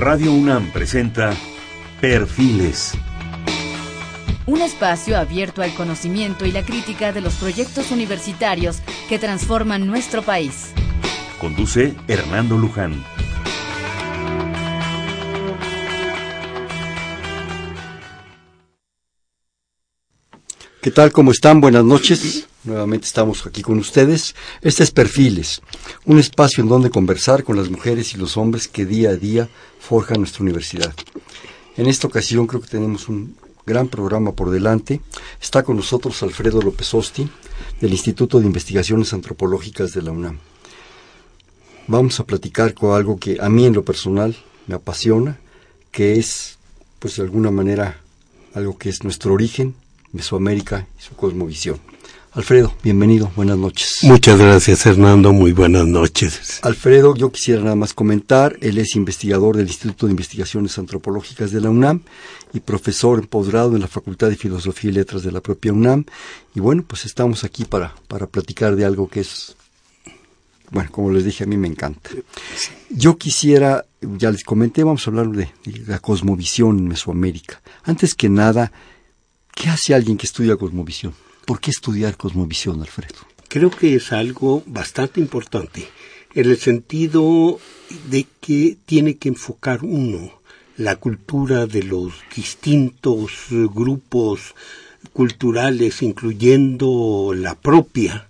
Radio UNAM presenta Perfiles. Un espacio abierto al conocimiento y la crítica de los proyectos universitarios que transforman nuestro país. Conduce Hernando Luján. ¿Qué tal? ¿Cómo están? Buenas noches. Nuevamente estamos aquí con ustedes. Este es Perfiles, un espacio en donde conversar con las mujeres y los hombres que día a día forjan nuestra universidad. En esta ocasión creo que tenemos un gran programa por delante. Está con nosotros Alfredo López Osti, del Instituto de Investigaciones Antropológicas de la UNAM. Vamos a platicar con algo que a mí en lo personal me apasiona, que es, pues de alguna manera, algo que es nuestro origen, Mesoamérica y su cosmovisión. Alfredo, bienvenido, buenas noches. Muchas gracias, Hernando, muy buenas noches. Alfredo, yo quisiera nada más comentar, él es investigador del Instituto de Investigaciones Antropológicas de la UNAM y profesor en posgrado en la Facultad de Filosofía y Letras de la propia UNAM. Y bueno, pues estamos aquí para, para platicar de algo que es, bueno, como les dije, a mí me encanta. Yo quisiera, ya les comenté, vamos a hablar de, de la cosmovisión en Mesoamérica. Antes que nada, ¿Qué hace alguien que estudia cosmovisión? ¿Por qué estudiar cosmovisión, Alfredo? Creo que es algo bastante importante, en el sentido de que tiene que enfocar uno la cultura de los distintos grupos culturales, incluyendo la propia,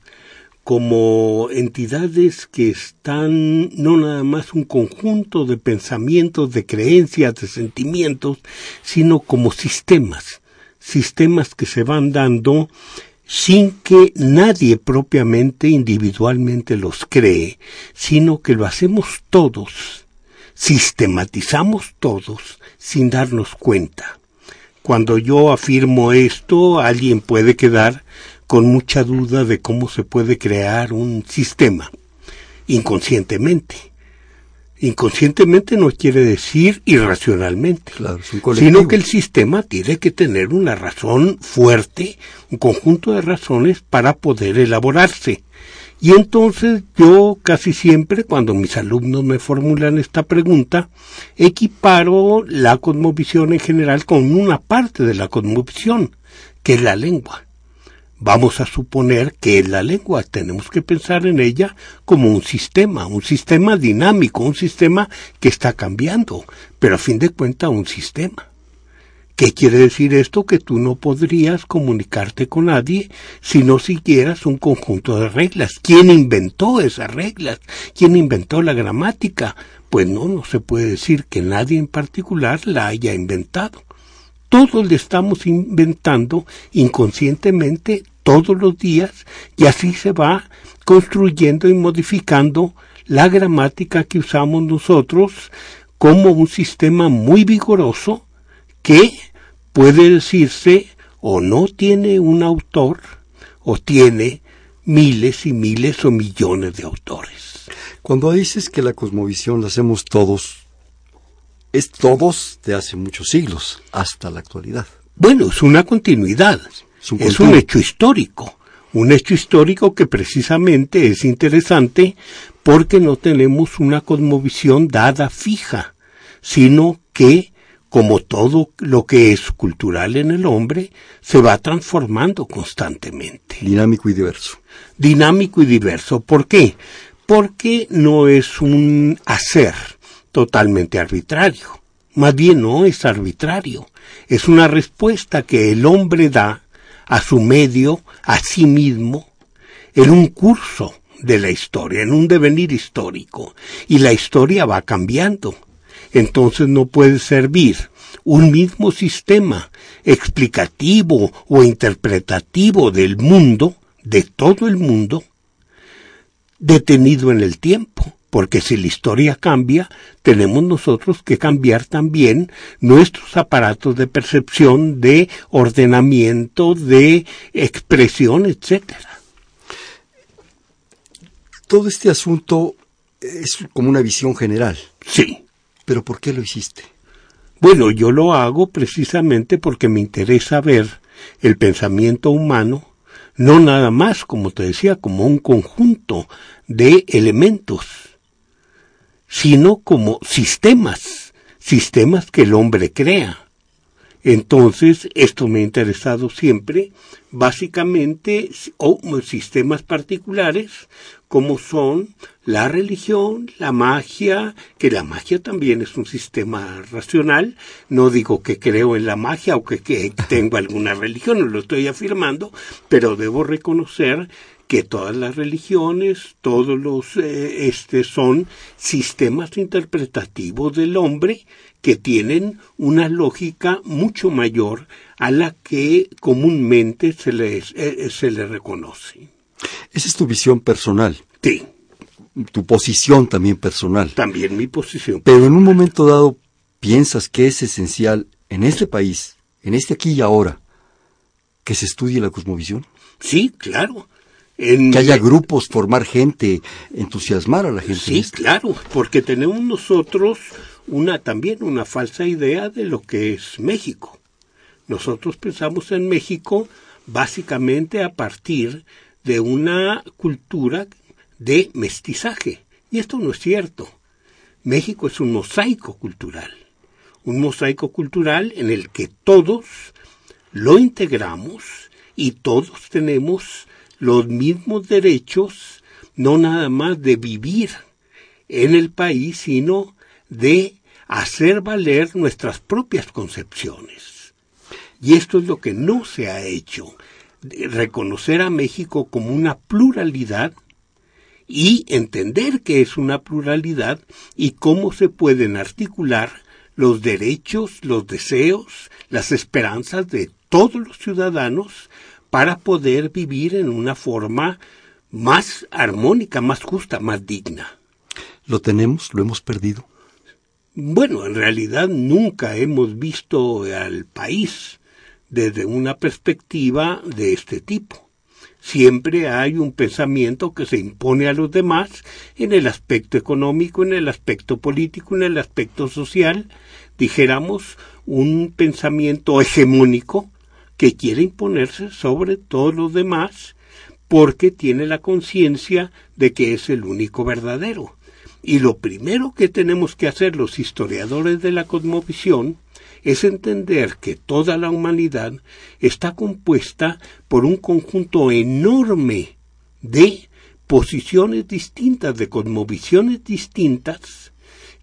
como entidades que están no nada más un conjunto de pensamientos, de creencias, de sentimientos, sino como sistemas sistemas que se van dando sin que nadie propiamente individualmente los cree, sino que lo hacemos todos, sistematizamos todos sin darnos cuenta. Cuando yo afirmo esto, alguien puede quedar con mucha duda de cómo se puede crear un sistema inconscientemente inconscientemente no quiere decir irracionalmente, sino que el sistema tiene que tener una razón fuerte, un conjunto de razones para poder elaborarse. Y entonces yo casi siempre, cuando mis alumnos me formulan esta pregunta, equiparo la cosmovisión en general con una parte de la cosmovisión, que es la lengua vamos a suponer que la lengua tenemos que pensar en ella como un sistema, un sistema dinámico, un sistema que está cambiando, pero a fin de cuentas un sistema. ¿Qué quiere decir esto? Que tú no podrías comunicarte con nadie si no siguieras un conjunto de reglas. ¿Quién inventó esas reglas? ¿Quién inventó la gramática? Pues no, no se puede decir que nadie en particular la haya inventado todos le estamos inventando inconscientemente todos los días y así se va construyendo y modificando la gramática que usamos nosotros como un sistema muy vigoroso que puede decirse o no tiene un autor o tiene miles y miles o millones de autores. Cuando dices que la cosmovisión la hacemos todos, es todos de hace muchos siglos, hasta la actualidad. Bueno, es una continuidad, es un, hecho histórico, un hecho histórico que precisamente es interesante porque no tenemos una cosmovisión dada fija, sino que, como todo lo que es cultural en el hombre, se va transformando constantemente. Dinámico y diverso. Dinámico y diverso. ¿Por qué? Porque no es un hacer, totalmente arbitrario. Más bien no es arbitrario, es una respuesta que el hombre da a su medio, a sí mismo, en un curso de la historia, en un devenir histórico, y la historia va cambiando. Entonces no puede servir un mismo sistema explicativo o interpretativo del mundo, de todo el mundo, detenido en el tiempo porque si la historia cambia, tenemos nosotros que cambiar también nuestros aparatos de percepción, de ordenamiento, de expresión, etcétera. Todo este asunto es como una visión general. Sí. Pero ¿por qué lo hiciste? Bueno, yo lo hago precisamente porque me interesa ver el pensamiento humano no nada más, como te decía, como un conjunto de elementos sino como sistemas, sistemas que el hombre crea. Entonces, esto me ha interesado siempre, básicamente, o sistemas particulares, como son la religión, la magia, que la magia también es un sistema racional. No digo que creo en la magia o que, que tengo alguna religión, no lo estoy afirmando, pero debo reconocer que todas las religiones, todos los eh, este son sistemas interpretativos del hombre que tienen una lógica mucho mayor a la que comúnmente se les eh, se le reconoce. Esa es tu visión personal. Sí. Tu posición también personal. También mi posición. Pero en un momento dado piensas que es esencial en este país, en este aquí y ahora, que se estudie la cosmovisión. Sí, claro que haya grupos, formar gente, entusiasmar a la gente. Sí, claro, porque tenemos nosotros una también una falsa idea de lo que es México. Nosotros pensamos en México básicamente a partir de una cultura de mestizaje. Y esto no es cierto. México es un mosaico cultural. Un mosaico cultural en el que todos lo integramos y todos tenemos los mismos derechos, no nada más de vivir en el país, sino de hacer valer nuestras propias concepciones. Y esto es lo que no se ha hecho, reconocer a México como una pluralidad y entender que es una pluralidad y cómo se pueden articular los derechos, los deseos, las esperanzas de todos los ciudadanos para poder vivir en una forma más armónica, más justa, más digna. ¿Lo tenemos? ¿Lo hemos perdido? Bueno, en realidad nunca hemos visto al país desde una perspectiva de este tipo. Siempre hay un pensamiento que se impone a los demás en el aspecto económico, en el aspecto político, en el aspecto social, dijéramos un pensamiento hegemónico que quiere imponerse sobre todos los demás porque tiene la conciencia de que es el único verdadero. Y lo primero que tenemos que hacer los historiadores de la cosmovisión es entender que toda la humanidad está compuesta por un conjunto enorme de posiciones distintas, de cosmovisiones distintas,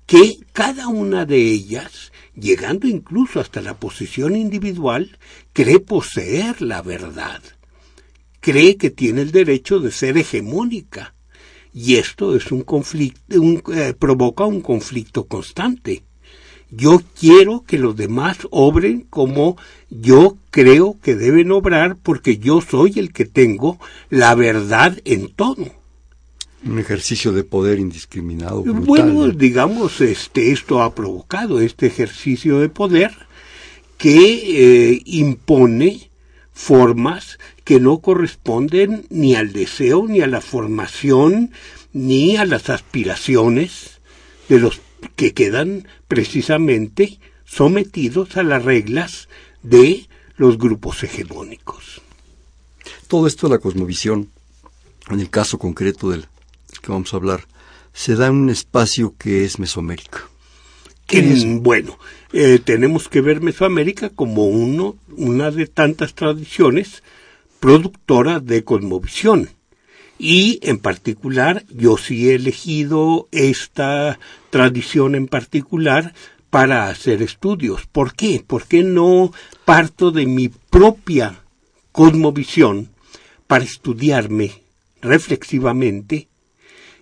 que cada una de ellas llegando incluso hasta la posición individual, cree poseer la verdad, cree que tiene el derecho de ser hegemónica, y esto es un conflicto, eh, provoca un conflicto constante. Yo quiero que los demás obren como yo creo que deben obrar porque yo soy el que tengo la verdad en todo un ejercicio de poder indiscriminado. bueno, digamos, este, esto ha provocado este ejercicio de poder que eh, impone formas que no corresponden ni al deseo, ni a la formación, ni a las aspiraciones de los que quedan precisamente sometidos a las reglas de los grupos hegemónicos. Todo esto de la cosmovisión, en el caso concreto del que vamos a hablar, se da en un espacio que es Mesoamérica. bueno, eh, tenemos que ver Mesoamérica como uno, una de tantas tradiciones productoras de cosmovisión. Y en particular, yo sí he elegido esta tradición en particular para hacer estudios. ¿Por qué? Porque no parto de mi propia cosmovisión para estudiarme reflexivamente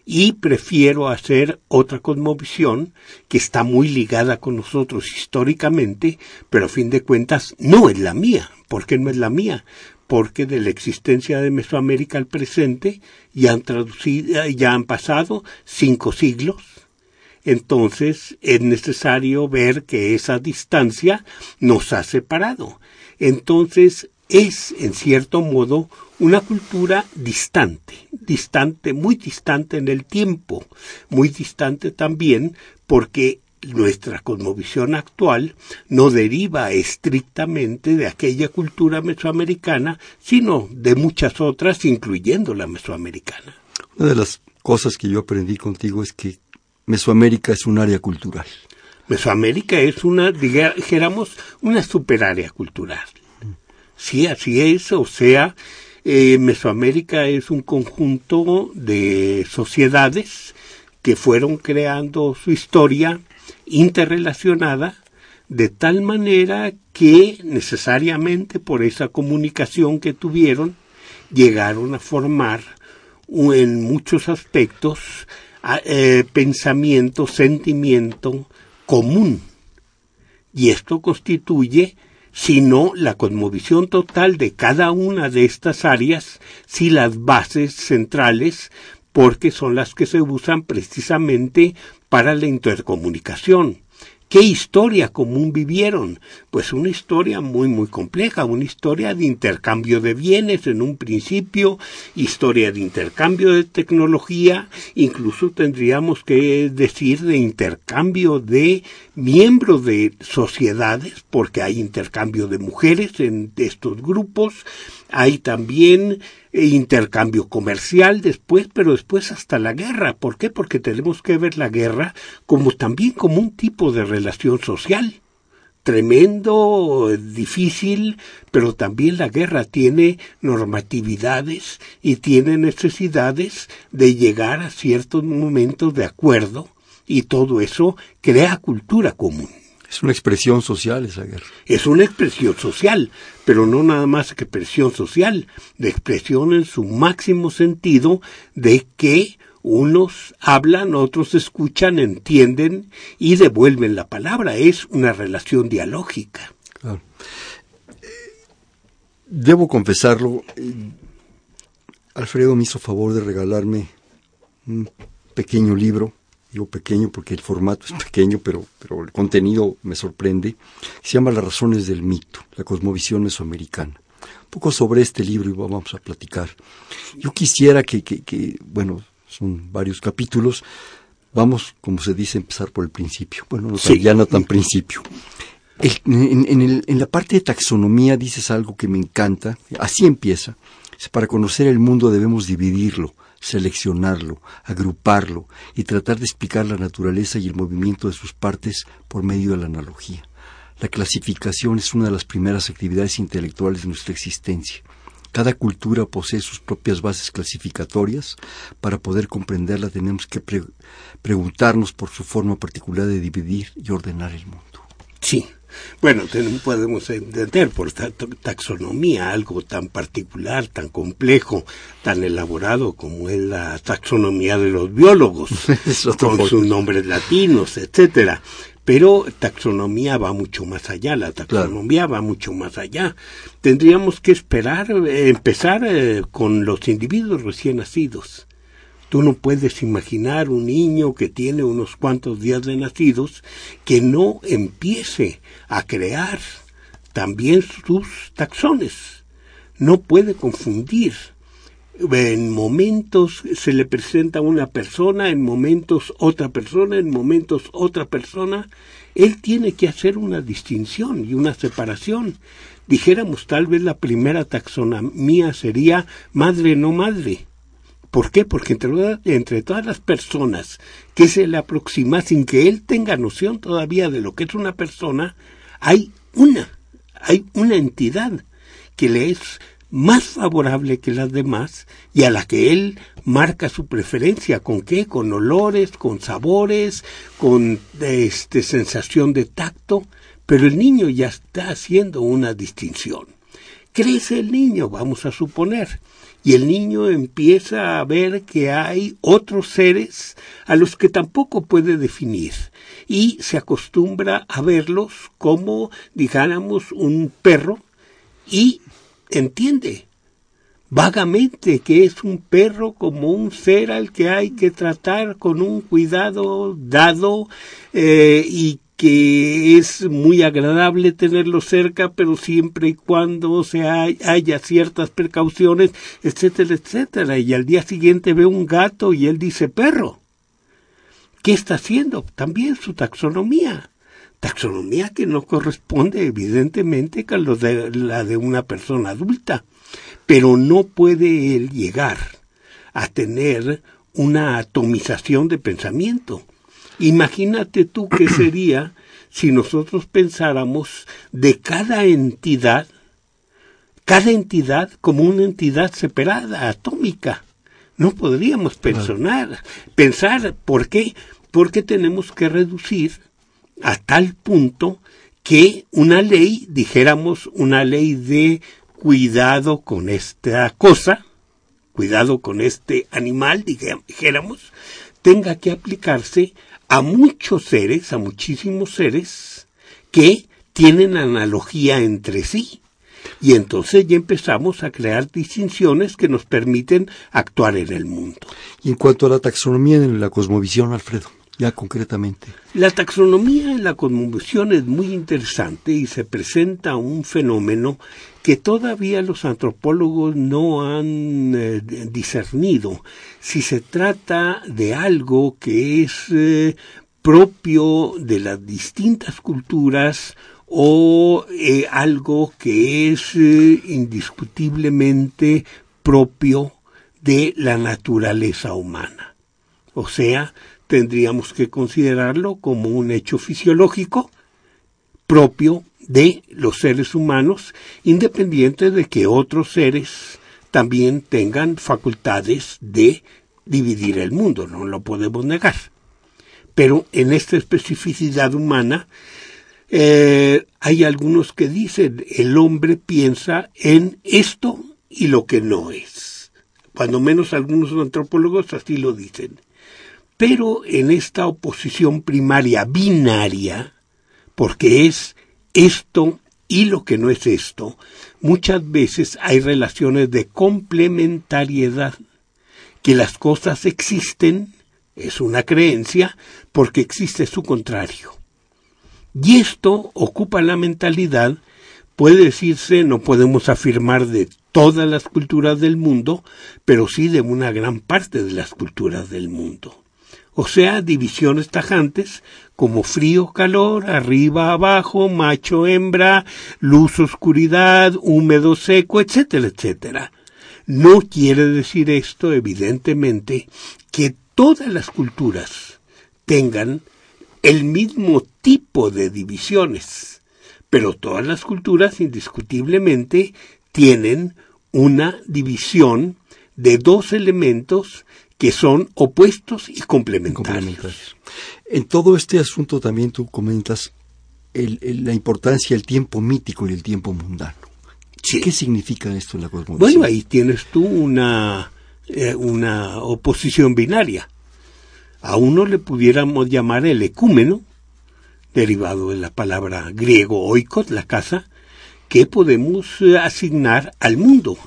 y prefiero hacer otra cosmovisión que está muy ligada con nosotros históricamente, pero a fin de cuentas no es la mía. ¿Por qué no es la mía? Porque de la existencia de Mesoamérica al presente ya han traducido, ya han pasado cinco siglos. Entonces es necesario ver que esa distancia nos ha separado. Entonces es, en cierto modo, una cultura distante, distante, muy distante en el tiempo, muy distante también porque nuestra cosmovisión actual no deriva estrictamente de aquella cultura mesoamericana, sino de muchas otras, incluyendo la mesoamericana. Una de las cosas que yo aprendí contigo es que Mesoamérica es un área cultural. Mesoamérica es una, dijéramos, una superárea cultural. Sí, así es, o sea, eh, Mesoamérica es un conjunto de sociedades que fueron creando su historia interrelacionada de tal manera que necesariamente por esa comunicación que tuvieron llegaron a formar en muchos aspectos eh, pensamiento, sentimiento común. Y esto constituye sino la cosmovisión total de cada una de estas áreas, si las bases centrales, porque son las que se usan precisamente para la intercomunicación. ¿Qué historia común vivieron? Pues una historia muy muy compleja, una historia de intercambio de bienes en un principio, historia de intercambio de tecnología, incluso tendríamos que decir de intercambio de miembros de sociedades, porque hay intercambio de mujeres en estos grupos, hay también eh, intercambio comercial después, pero después hasta la guerra. ¿Por qué? Porque tenemos que ver la guerra como también como un tipo de relación social. Tremendo, difícil, pero también la guerra tiene normatividades y tiene necesidades de llegar a ciertos momentos de acuerdo y todo eso crea cultura común. Es una expresión social esa guerra. Es una expresión social, pero no nada más que expresión social, de expresión en su máximo sentido de que unos hablan, otros escuchan, entienden y devuelven la palabra. Es una relación dialógica. Debo confesarlo, eh, Alfredo me hizo favor de regalarme un pequeño libro digo pequeño porque el formato es pequeño, pero, pero el contenido me sorprende, se llama Las razones del mito, la cosmovisión mesoamericana. Un poco sobre este libro y vamos a platicar. Yo quisiera que, que, bueno, son varios capítulos, vamos, como se dice, empezar por el principio. Bueno, no ya no tan principio. en, en, el, en la parte de taxonomía dices algo que me encanta, así empieza. Para conocer el mundo debemos dividirlo seleccionarlo, agruparlo y tratar de explicar la naturaleza y el movimiento de sus partes por medio de la analogía. La clasificación es una de las primeras actividades intelectuales de nuestra existencia. Cada cultura posee sus propias bases clasificatorias. Para poder comprenderla tenemos que preguntarnos por su forma particular de dividir y ordenar el mundo. Sí, bueno, podemos entender por taxonomía algo tan particular, tan complejo, tan elaborado como es la taxonomía de los biólogos, con sus nombres latinos, etcétera. Pero taxonomía va mucho más allá, la taxonomía va mucho más allá. Tendríamos que esperar, eh, empezar eh, con los individuos recién nacidos Tú no puedes imaginar un niño que tiene unos cuantos días de nacidos que no empiece a crear también sus taxones. No puede confundir. En momentos se le presenta una persona, en momentos otra persona, en momentos otra persona. Él tiene que hacer una distinción y una separación. Dijéramos tal vez la primera taxonomía sería madre no madre ¿Por qué? Porque entre, todas las personas que se le aproxima sin que él tenga noción todavía de lo que es una persona, hay una, hay una entidad que le es más favorable que las demás y a la que él marca su preferencia. ¿Con qué? Con olores, con sabores, con este, sensación de tacto. Pero el niño ya está haciendo una distinción. Crece el niño, vamos a suponer y el niño empieza a ver que hay otros seres a los que tampoco puede definir. Y se acostumbra a verlos como, dijéramos, un perro y entiende vagamente que es un perro como un ser al que hay que tratar con un cuidado dado eh, y que es muy agradable tenerlo cerca, pero siempre y cuando se haya ciertas precauciones, etcétera, etcétera. Y al día siguiente ve un gato y él dice perro. ¿Qué está haciendo? También su taxonomía. Taxonomía que no corresponde evidentemente con la de una persona adulta. Pero no puede él llegar a tener una atomización de pensamiento Imagínate tú qué sería si nosotros pensáramos de cada entidad, cada entidad como una entidad separada, atómica. No podríamos pensar, pensar, ¿por qué? Porque tenemos que reducir a tal punto que una ley, dijéramos una ley de cuidado con esta cosa, cuidado con este animal, dijéramos, tenga que aplicarse a muchos seres, a muchísimos seres que tienen analogía entre sí. Y entonces ya empezamos a crear distinciones que nos permiten actuar en el mundo. Y en cuanto a la taxonomía en la cosmovisión, Alfredo, ya concretamente. La taxonomía en la cosmovisión es muy interesante y se presenta un fenómeno que todavía los antropólogos no han eh, discernido si se trata de algo que es eh, propio de las distintas culturas o eh, algo que es indiscutiblemente propio de la naturaleza humana. O sea, tendríamos que considerarlo como un hecho fisiológico propio de los seres humanos, independiente de que otros seres también tengan facultades de dividir el mundo, no lo podemos negar. Pero en esta especificidad humana eh, hay algunos que dicen el hombre piensa en esto y lo que no es. Cuando menos algunos antropólogos así lo dicen. Pero en esta oposición primaria binaria, porque es esto y lo que no es esto, muchas veces hay relaciones de complementariedad, que las cosas existen, es una creencia, porque existe su contrario. Y esto ocupa la mentalidad, puede decirse, no podemos afirmar de todas las culturas del mundo, pero sí de una gran parte de las culturas del mundo o sea, divisiones tajantes como frío, calor, arriba, abajo, macho, hembra, luz, oscuridad, húmedo, seco, etcétera, etcétera. No quiere decir esto, evidentemente, que todas las culturas tengan el mismo tipo de divisiones, pero todas las culturas indiscutiblemente tienen una división de dos elementos que son opuestos y complementarios. En todo este asunto también tú comentas la importancia del tiempo mítico y el tiempo mundano. ¿Qué significa esto en la cosmovisión? Bueno, ahí tienes tú una, eh, una oposición binaria. A uno le pudiéramos llamar el ecúmeno, derivado de la palabra griego oikos, la casa, que podemos asignar al mundo,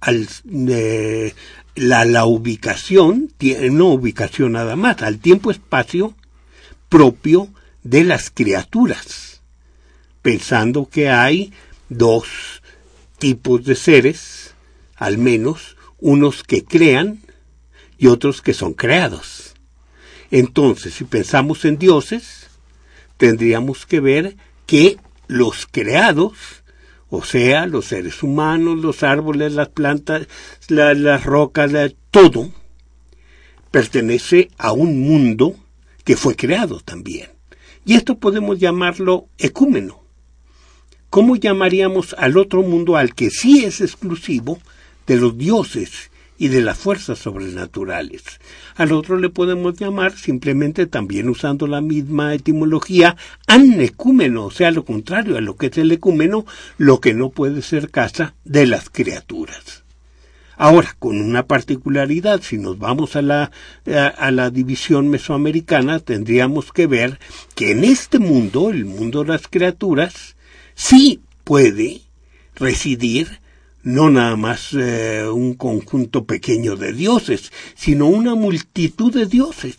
al, eh, la, la ubicación, tiene una ubicación nada más, al tiempo-espacio propio de las criaturas, pensando que hay dos tipos de seres, al menos unos que crean y otros que son creados. Entonces, si pensamos en dioses, tendríamos que ver que los creados o sea, los seres humanos, los árboles, las plantas, las rocas, todo pertenece a un mundo que fue creado también. Y esto podemos llamarlo ecúmeno. ¿Cómo llamaríamos al otro mundo al que sí es exclusivo de los dioses y de las fuerzas sobrenaturales. Al otro le podemos llamar, simplemente también usando la misma etimología, anecúmeno, o sea, lo contrario a lo que es el ecúmeno, lo que no puede ser casa de las criaturas. Ahora, con una particularidad, si nos vamos a la, a, la división mesoamericana, tendríamos que ver que en este mundo, el mundo de las criaturas, sí puede residir no nada más eh, un conjunto pequeño de dioses, sino una multitud de dioses.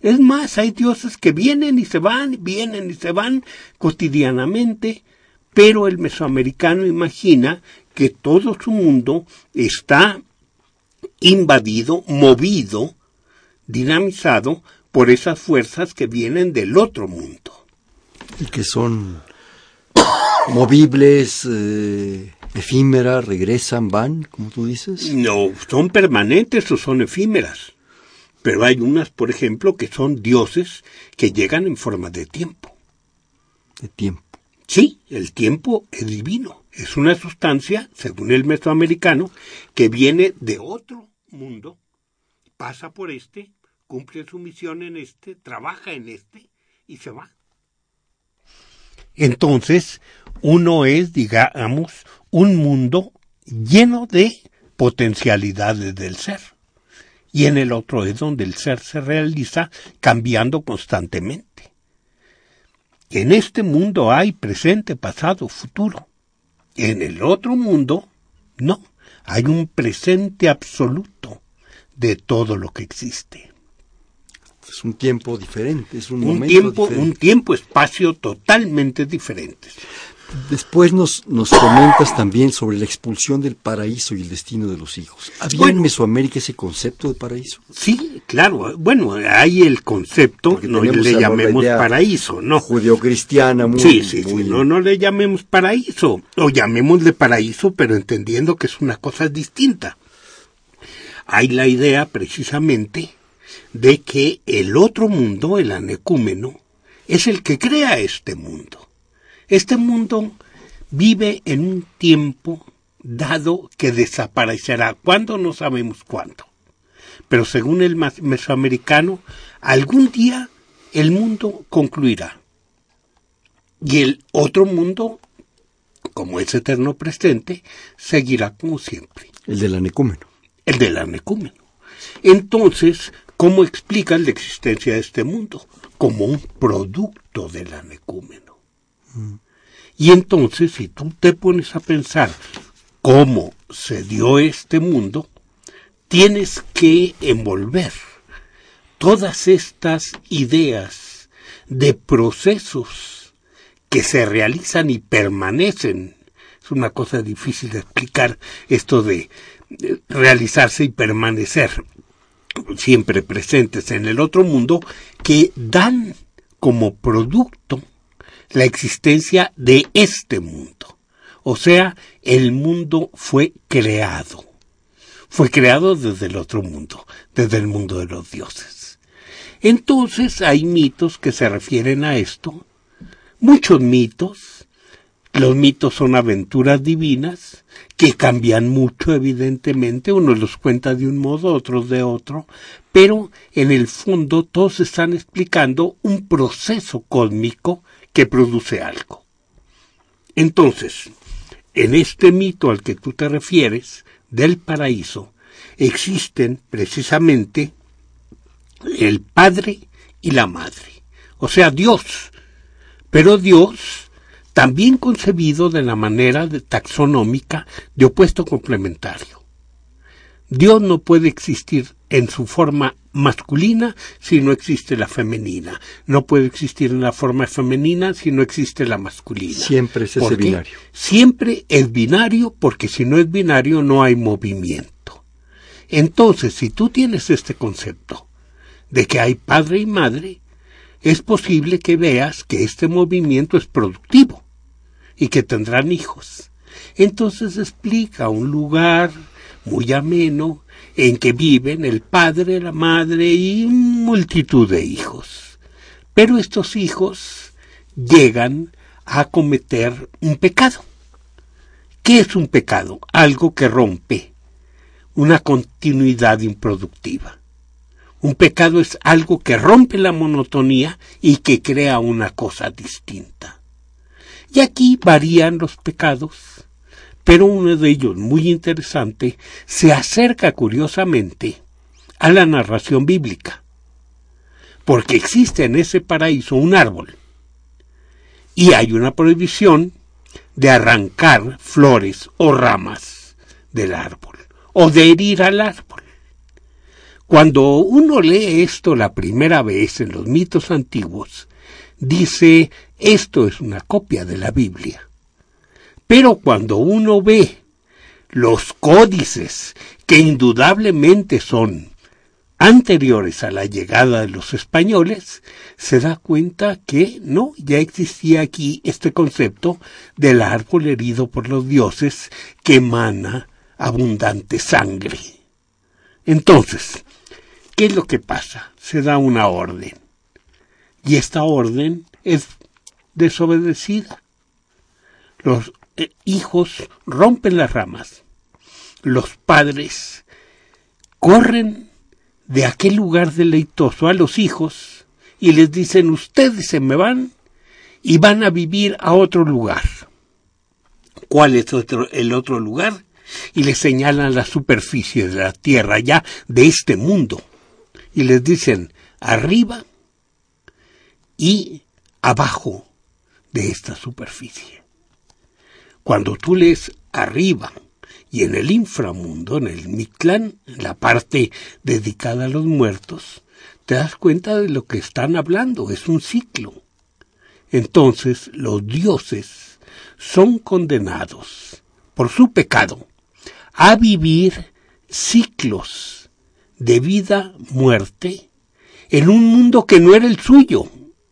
Es más, hay dioses que vienen y se van, vienen y se van cotidianamente, pero el mesoamericano imagina que todo su mundo está invadido, movido, dinamizado por esas fuerzas que vienen del otro mundo. Y que son movibles, eh, efímeras, regresan, van, como tú dices? No, son permanentes o son efímeras. Pero hay unas, por ejemplo, que son dioses que llegan en forma de tiempo. De tiempo. Sí, el tiempo es divino. Es una sustancia, según el mesoamericano, que viene de otro mundo, pasa por este, cumple su misión en este, trabaja en este y se va. Entonces, uno es, digamos, un mundo lleno de potencialidades del ser. Y en el otro es donde el ser se realiza cambiando constantemente. En este mundo hay presente, pasado, futuro. En el otro mundo, no. Hay un presente absoluto de todo lo que existe. Es un tiempo diferente, es un, Un momento tiempo, diferente. un tiempo, espacio totalmente diferentes. Después nos, nos comentas también sobre la expulsión del paraíso y el destino de los hijos. ¿Había Bueno. en Mesoamérica ese concepto de paraíso? Sí, claro. Bueno, hay el concepto, Porque no le llamemos paraíso, no. Judeocristiana, muy, sí, sí, sí, no, no le llamemos paraíso, o llamémosle paraíso, pero entendiendo que es una cosa distinta. Hay la idea precisamente de que el otro mundo, el anecúmeno, es el que crea este mundo. Este mundo vive en un tiempo dado que desaparecerá. ¿Cuándo? No sabemos cuándo. Pero según el mesoamericano, algún día el mundo concluirá. Y el otro mundo, como es eterno presente, seguirá como siempre, El del anecúmeno. el del anecúmeno. Entonces, ¿cómo explican la existencia de este mundo? Como un producto del anecúmeno. Y entonces, si tú te pones a pensar cómo se dio este mundo, tienes que envolver todas estas ideas de procesos que se realizan y permanecen. Es una cosa difícil de explicar esto de eh, realizarse y permanecer siempre presentes en el otro mundo que dan como producto la existencia de este mundo. O sea, el mundo fue creado. Fue creado desde el otro mundo, desde el mundo de los dioses. Entonces hay mitos que se refieren a esto, muchos mitos. Los mitos son aventuras divinas que cambian mucho, evidentemente. Unos los cuenta de un modo, otros de otro, pero en el fondo todos están explicando un proceso cósmico que produce algo. Entonces, en este mito al que tú te refieres, del paraíso, existen precisamente el padre y la madre, o sea, Dios, pero Dios también concebido de la manera de taxonómica de opuesto complementario. Dios no puede existir en su forma masculina si no existe la femenina. No puede existir en la forma femenina si no existe la masculina. Siempre es ese binario. Siempre es binario porque si no es binario no hay movimiento. Entonces, si tú tienes este concepto de que hay padre y madre, es posible que veas que este movimiento es productivo y que tendrán hijos. Entonces explica un lugar muy ameno en que viven el padre, la madre y multitud de hijos. Pero estos hijos llegan a cometer un pecado. ¿Qué es un pecado? Algo que rompe una continuidad improductiva. Un pecado es algo que rompe la monotonía y que crea una cosa distinta. Y aquí varían los pecados, pero uno de ellos, muy interesante, se acerca curiosamente a la narración bíblica, porque existe en ese paraíso un árbol, y hay una prohibición de arrancar flores o ramas del árbol, o de herir al árbol. Cuando uno lee esto la primera vez en los mitos antiguos, dice esto es una copia de la Biblia. Pero cuando uno ve los códices que indudablemente son anteriores a la llegada de los españoles, se da cuenta que no, ya existía aquí este concepto del árbol herido por los dioses que emana abundante sangre. Entonces, ¿qué es lo que pasa? Se da una orden. Y esta orden es desobedecida. Los eh, hijos rompen las ramas. Los padres corren de aquel lugar deleitoso a los hijos y les dicen ustedes se me van y van a vivir a otro lugar. ¿Cuál es el otro lugar? Y les señalan la superficie de la tierra ya de este mundo. Y les dicen arriba y abajo de esta superficie. Cuando tú lees arriba y en el inframundo, en el Mictlán, en la parte dedicada a los muertos, te das cuenta de lo que están hablando, es un ciclo. Entonces los dioses son condenados por su pecado a vivir ciclos de vida-muerte en un mundo que no era el suyo,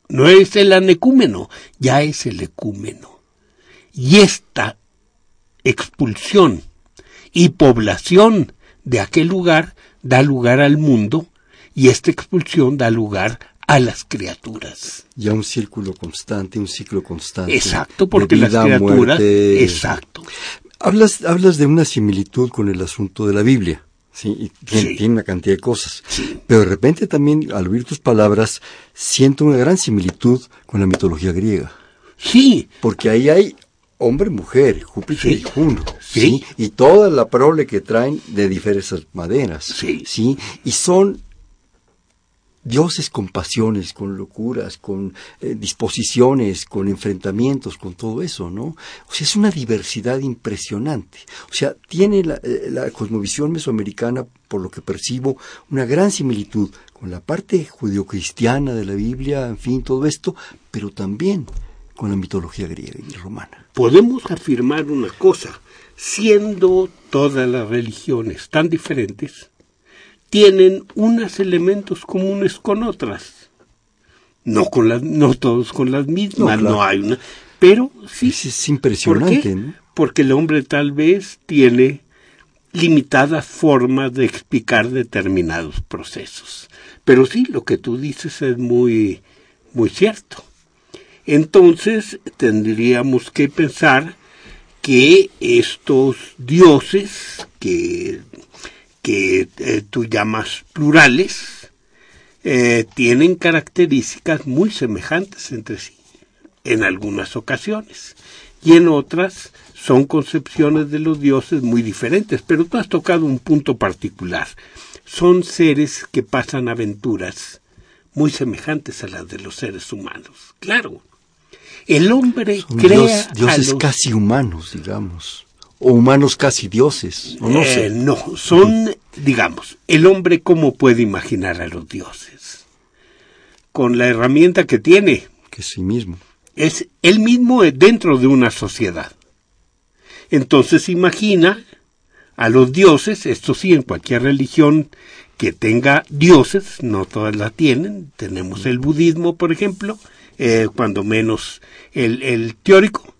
no es el anecúmeno, ya es el ecúmeno. Y esta expulsión y población de aquel lugar da lugar al mundo y esta expulsión da lugar a las criaturas. Ya un círculo constante, un ciclo constante. Exacto, porque las criaturas... Exacto. Hablas, hablas de una similitud con el asunto de la Biblia. Sí, y tiene, una cantidad de cosas. Pero de repente también, al oír tus palabras, siento una gran similitud con la mitología griega. Sí. Porque ahí hay hombre, mujer, Júpiter y Juno, ¿sí? Y toda la prole que traen de diversas maderas, sí. ¿sí? Y son dioses con pasiones, con locuras, con eh, disposiciones, con enfrentamientos, con todo eso, ¿no? O sea, es una diversidad impresionante. O sea, tiene la, eh, la cosmovisión mesoamericana, por lo que percibo, una gran similitud con la parte judeocristiana de la Biblia, en fin, todo esto, pero también con la mitología griega y romana. Podemos afirmar una cosa, siendo todas las religiones tan diferentes, tienen unos elementos comunes con otras. No con las, no todos con las mismas, no, hay una, pero sí. Es, impresionante, Porque el hombre tal vez tiene limitadas formas de explicar determinados procesos. Pero sí, lo que tú dices es muy, muy cierto. Entonces tendríamos que pensar que estos dioses que, que eh, tú llamas plurales eh, tienen características muy semejantes entre sí en algunas ocasiones y en otras son concepciones de los dioses muy diferentes, pero tú has tocado un punto particular. Son seres que pasan aventuras muy semejantes a las de los seres humanos. Claro, el hombre crea dioses casi humanos, digamos, o humanos casi dioses, no eh, sé. No, son, digamos, el hombre cómo puede imaginar a los dioses, con la herramienta que tiene, que es sí mismo, es él mismo dentro de una sociedad. Entonces imagina a los dioses, esto sí, en cualquier religión que tenga dioses, no todas la tienen, tenemos el budismo, por ejemplo, eh, cuando menos el, el, teórico.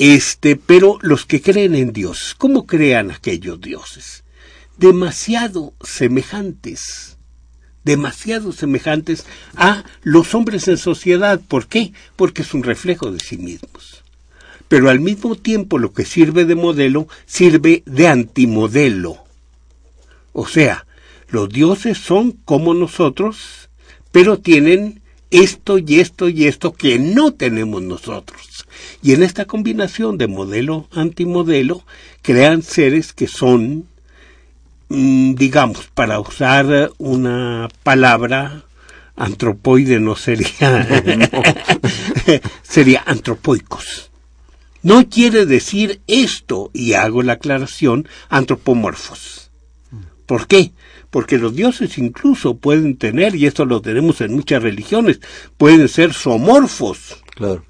Este, pero los que creen en Dios, ¿cómo crean aquellos dioses? Demasiado semejantes, demasiado semejantes a los hombres en sociedad. ¿Por qué? Porque es un reflejo de sí mismos. Pero al mismo tiempo lo que sirve de modelo sirve de antimodelo. O sea, los dioses son como nosotros, pero tienen esto y esto y esto que no tenemos nosotros. Y en esta combinación de modelo-antimodelo crean seres que son, mm, digamos, para usar una palabra, antropoide no sería, sería antropoicos. No quiere decir esto, y hago la aclaración, antropomorfos. ¿Por qué? porque los dioses incluso pueden tener, y esto lo tenemos en muchas religiones, pueden ser somorfos. Claro.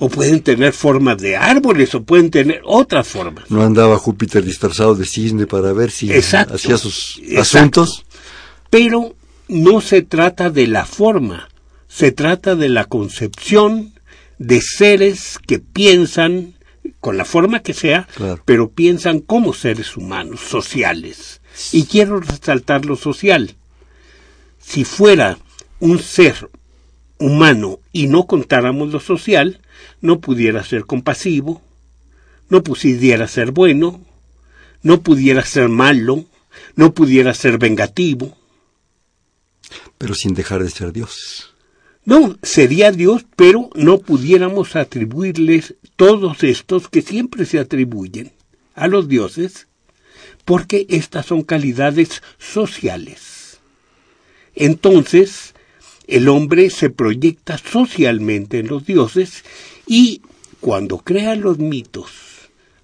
O pueden tener formas de árboles, o pueden tener otras formas. No andaba Júpiter disfrazado de cisne para ver si hacía sus asuntos. Pero no se trata de la forma, se trata de la concepción de seres que piensan, con la forma que sea, pero piensan como seres humanos, sociales Y quiero resaltar lo social. Si fuera un ser humano y no contáramos lo social, no pudiera ser compasivo, no pudiera ser bueno, no pudiera ser malo, no pudiera ser vengativo. Pero sin dejar de ser Dios. No, sería Dios, pero no pudiéramos atribuirles todos estos que siempre se atribuyen a los dioses, porque estas son calidades sociales. Entonces, el hombre se proyecta socialmente en los dioses y cuando crea los mitos,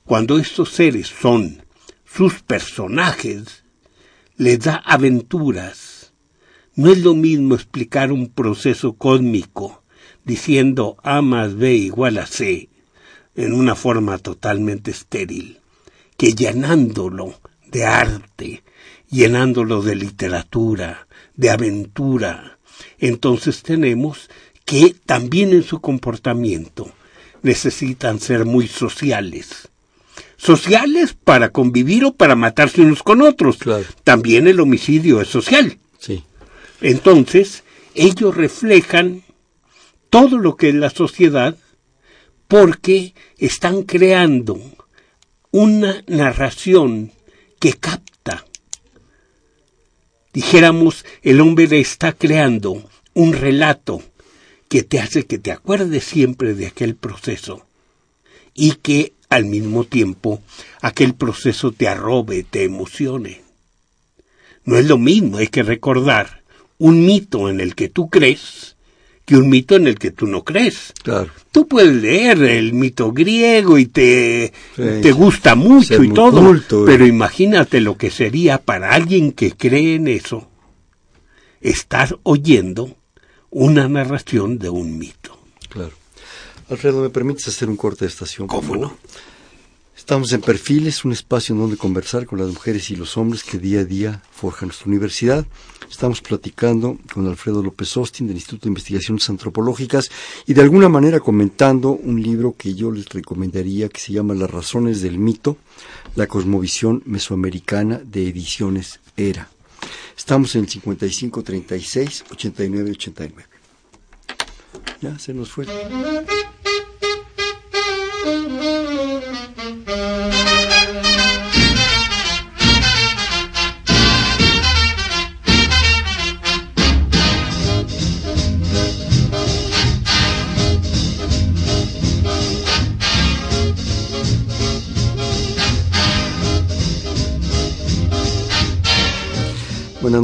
cuando estos seres son sus personajes, les da aventuras. No es lo mismo explicar un proceso cósmico diciendo A más B igual a C en una forma totalmente estéril, que llenándolo de arte, llenándolo de literatura, de aventura. Entonces tenemos que también en su comportamiento necesitan ser muy sociales, sociales para convivir o para matarse unos con otros. También el homicidio es social. Sí. Entonces, ellos reflejan todo lo que es la sociedad porque están creando una narración que capta. Dijéramos, el hombre está creando un relato que te hace que te acuerdes siempre de aquel proceso y que al mismo tiempo aquel proceso te arrobe, te emocione. No es lo mismo, que recordar un mito en el que tú crees que un mito en el que tú no crees. Claro. Tú puedes leer el mito griego y te, te gusta mucho y todo, pero imagínate lo que sería para alguien que cree en eso estar oyendo una narración de un mito. Claro. Alfredo, ¿me permites hacer un corte de estación? ¿Cómo no? Estamos en Perfiles, un espacio en donde conversar con las mujeres y los hombres que día a día forjan nuestra universidad. Estamos platicando con Alfredo López Austin del Instituto de Investigaciones Antropológicas y de alguna manera comentando un libro que yo les recomendaría que se llama Las razones del mito, la cosmovisión mesoamericana de ediciones Era. Estamos en el 55 36 89 89. Ya se nos fue.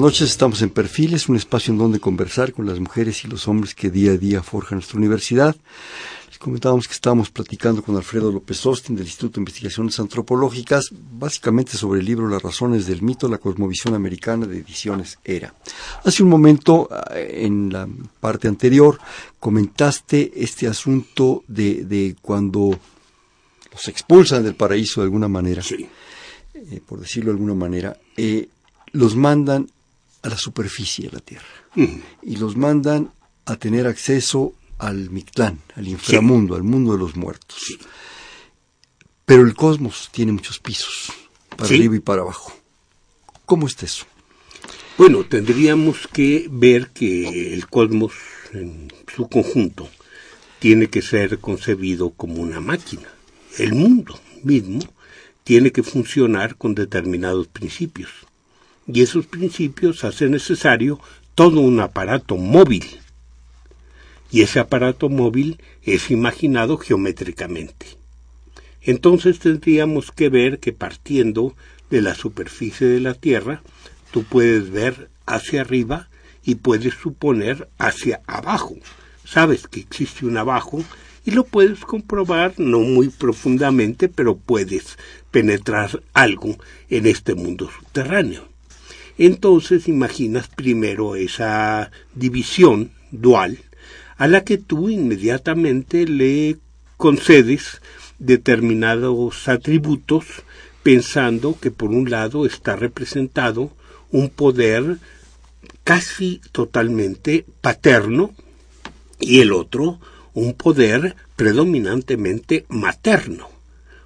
Noches, estamos en Perfiles, un espacio en donde conversar con las mujeres y los hombres que día a día forjan nuestra universidad. Les comentábamos que estábamos platicando con Alfredo López Austin del Instituto de Investigaciones Antropológicas, básicamente sobre el libro Las razones del mito, la cosmovisión americana de ediciones Era. Hace un momento, eh, en la parte anterior, comentaste este asunto de, cuando los expulsan del paraíso de alguna manera, eh, por decirlo de alguna manera, eh, los mandan a la superficie de la Tierra y los mandan a tener acceso al Mictlán, al inframundo, al mundo de los muertos. Pero el cosmos tiene muchos pisos, para arriba y para abajo. ¿Cómo es eso? Bueno, tendríamos que ver que el cosmos en su conjunto tiene que ser concebido como una máquina. El mundo mismo tiene que funcionar con determinados principios y esos principios hacen necesario todo un aparato móvil. Y ese aparato móvil es imaginado geométricamente. Entonces tendríamos que ver que partiendo de la superficie de la Tierra, tú puedes ver hacia arriba y puedes suponer hacia abajo. Sabes que existe un abajo y lo puedes comprobar no muy profundamente, pero puedes penetrar algo en este mundo subterráneo. Entonces imaginas primero esa división dual a la que tú inmediatamente le concedes determinados atributos pensando que por un lado está representado un poder casi totalmente paterno y el otro un poder predominantemente materno.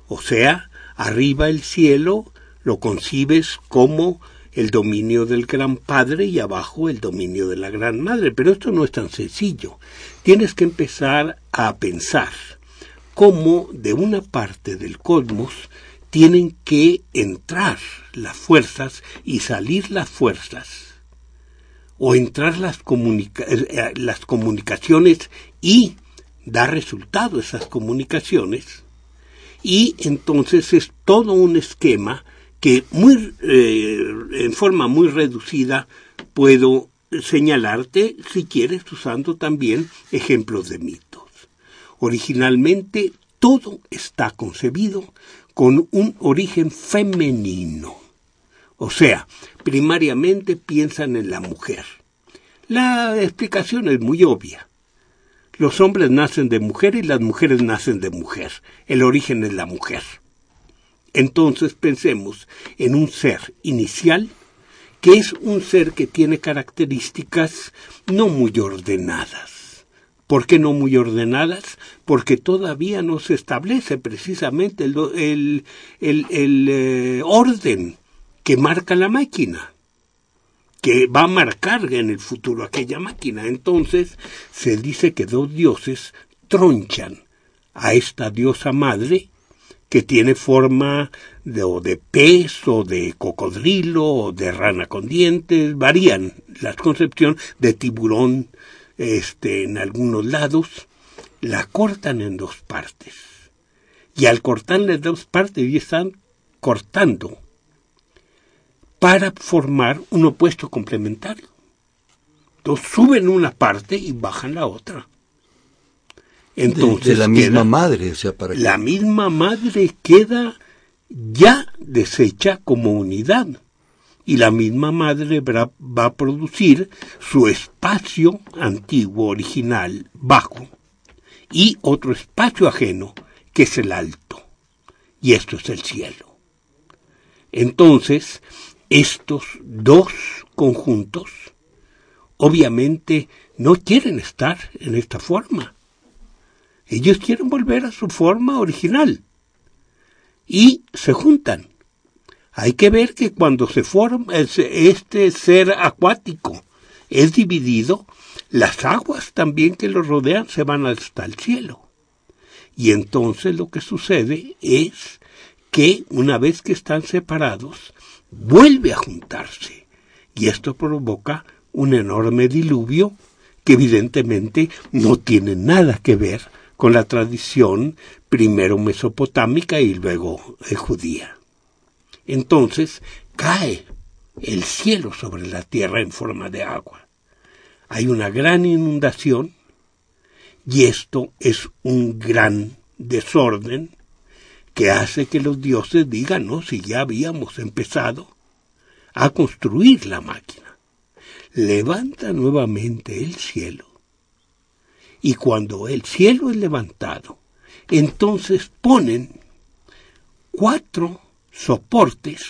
O sea, arriba el cielo lo concibes como el dominio del gran padre y abajo el dominio de la gran madre. Pero esto no es tan sencillo. Tienes que empezar a pensar cómo de una parte del cosmos tienen que entrar las fuerzas y salir las fuerzas, o entrar las, eh, las comunicaciones y dar resultado esas comunicaciones, y entonces es todo un esquema que muy, eh, en forma muy reducida puedo señalarte, si quieres, usando también ejemplos de mitos. Originalmente todo está concebido con un origen femenino. O sea, primariamente piensan en la mujer. La explicación es muy obvia. Los hombres nacen de mujer y las mujeres nacen de mujer. El origen es la mujer. Entonces pensemos en un ser inicial que es un ser que tiene características no muy ordenadas. ¿Por qué no muy ordenadas? Porque todavía no se establece precisamente el, eh, orden que marca la máquina que va a marcar en el futuro aquella máquina. Entonces se dice que dos dioses tronchan a esta diosa madre que tiene forma de, o de pez o de cocodrilo o de rana con dientes, varían las concepciones de tiburón este, en algunos lados, la cortan en dos partes. Y al cortarla en dos partes y están cortando para formar un opuesto complementario. Entonces suben una parte y bajan la otra. Entonces, de, la misma madre, o sea, para la misma madre queda ya deshecha como unidad y la misma madre va, va a producir su espacio antiguo, original, bajo, y otro espacio ajeno, que es el alto, y esto es el cielo. Entonces, estos dos conjuntos obviamente no quieren estar en esta forma. Ellos quieren volver a su forma original y se juntan. Hay que ver que cuando se forma este ser acuático es dividido, las aguas también que lo rodean se van hasta el cielo. Y entonces lo que sucede es que una vez que están separados, vuelve a juntarse. Y esto provoca un enorme diluvio que evidentemente no tiene nada que ver con la tradición primero mesopotámica y luego eh, judía. Entonces cae el cielo sobre la tierra en forma de agua. Hay una gran inundación y esto es un gran desorden que hace que los dioses digan, no, si ya habíamos empezado a construir la máquina. Levanta nuevamente el cielo. Y cuando el cielo es levantado, entonces ponen cuatro soportes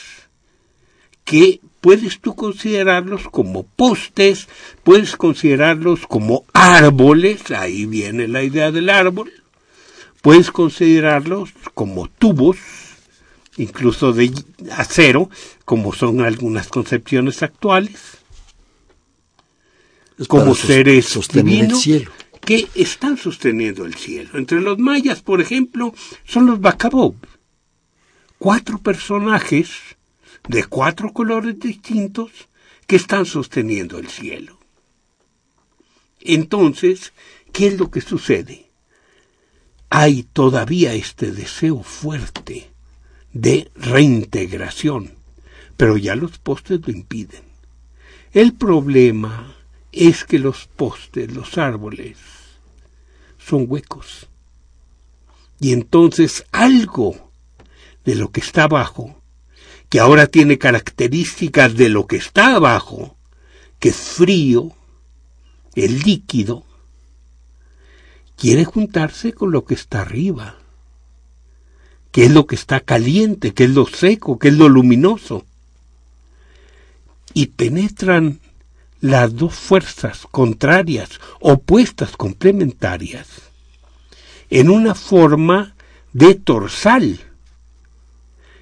que puedes tú considerarlos como postes, puedes considerarlos como árboles, ahí viene la idea del árbol, Puedes considerarlos como tubos, incluso de acero, como son algunas concepciones actuales, como seres divinos que están sosteniendo el cielo. Entre los mayas, por ejemplo, son los Bacabob, cuatro personajes de cuatro colores distintos que están sosteniendo el cielo. Entonces, ¿qué es lo que sucede? hay todavía este deseo fuerte de reintegración, pero ya los postes lo impiden. El problema es que los postes, los árboles, son huecos. Y entonces algo de lo que está abajo, que ahora tiene características de lo que está abajo, que es frío, el líquido, quiere juntarse con lo que está arriba, que es lo que está caliente, que es lo seco, que es lo luminoso. Y penetran las dos fuerzas contrarias, opuestas, complementarias, en una forma de torsal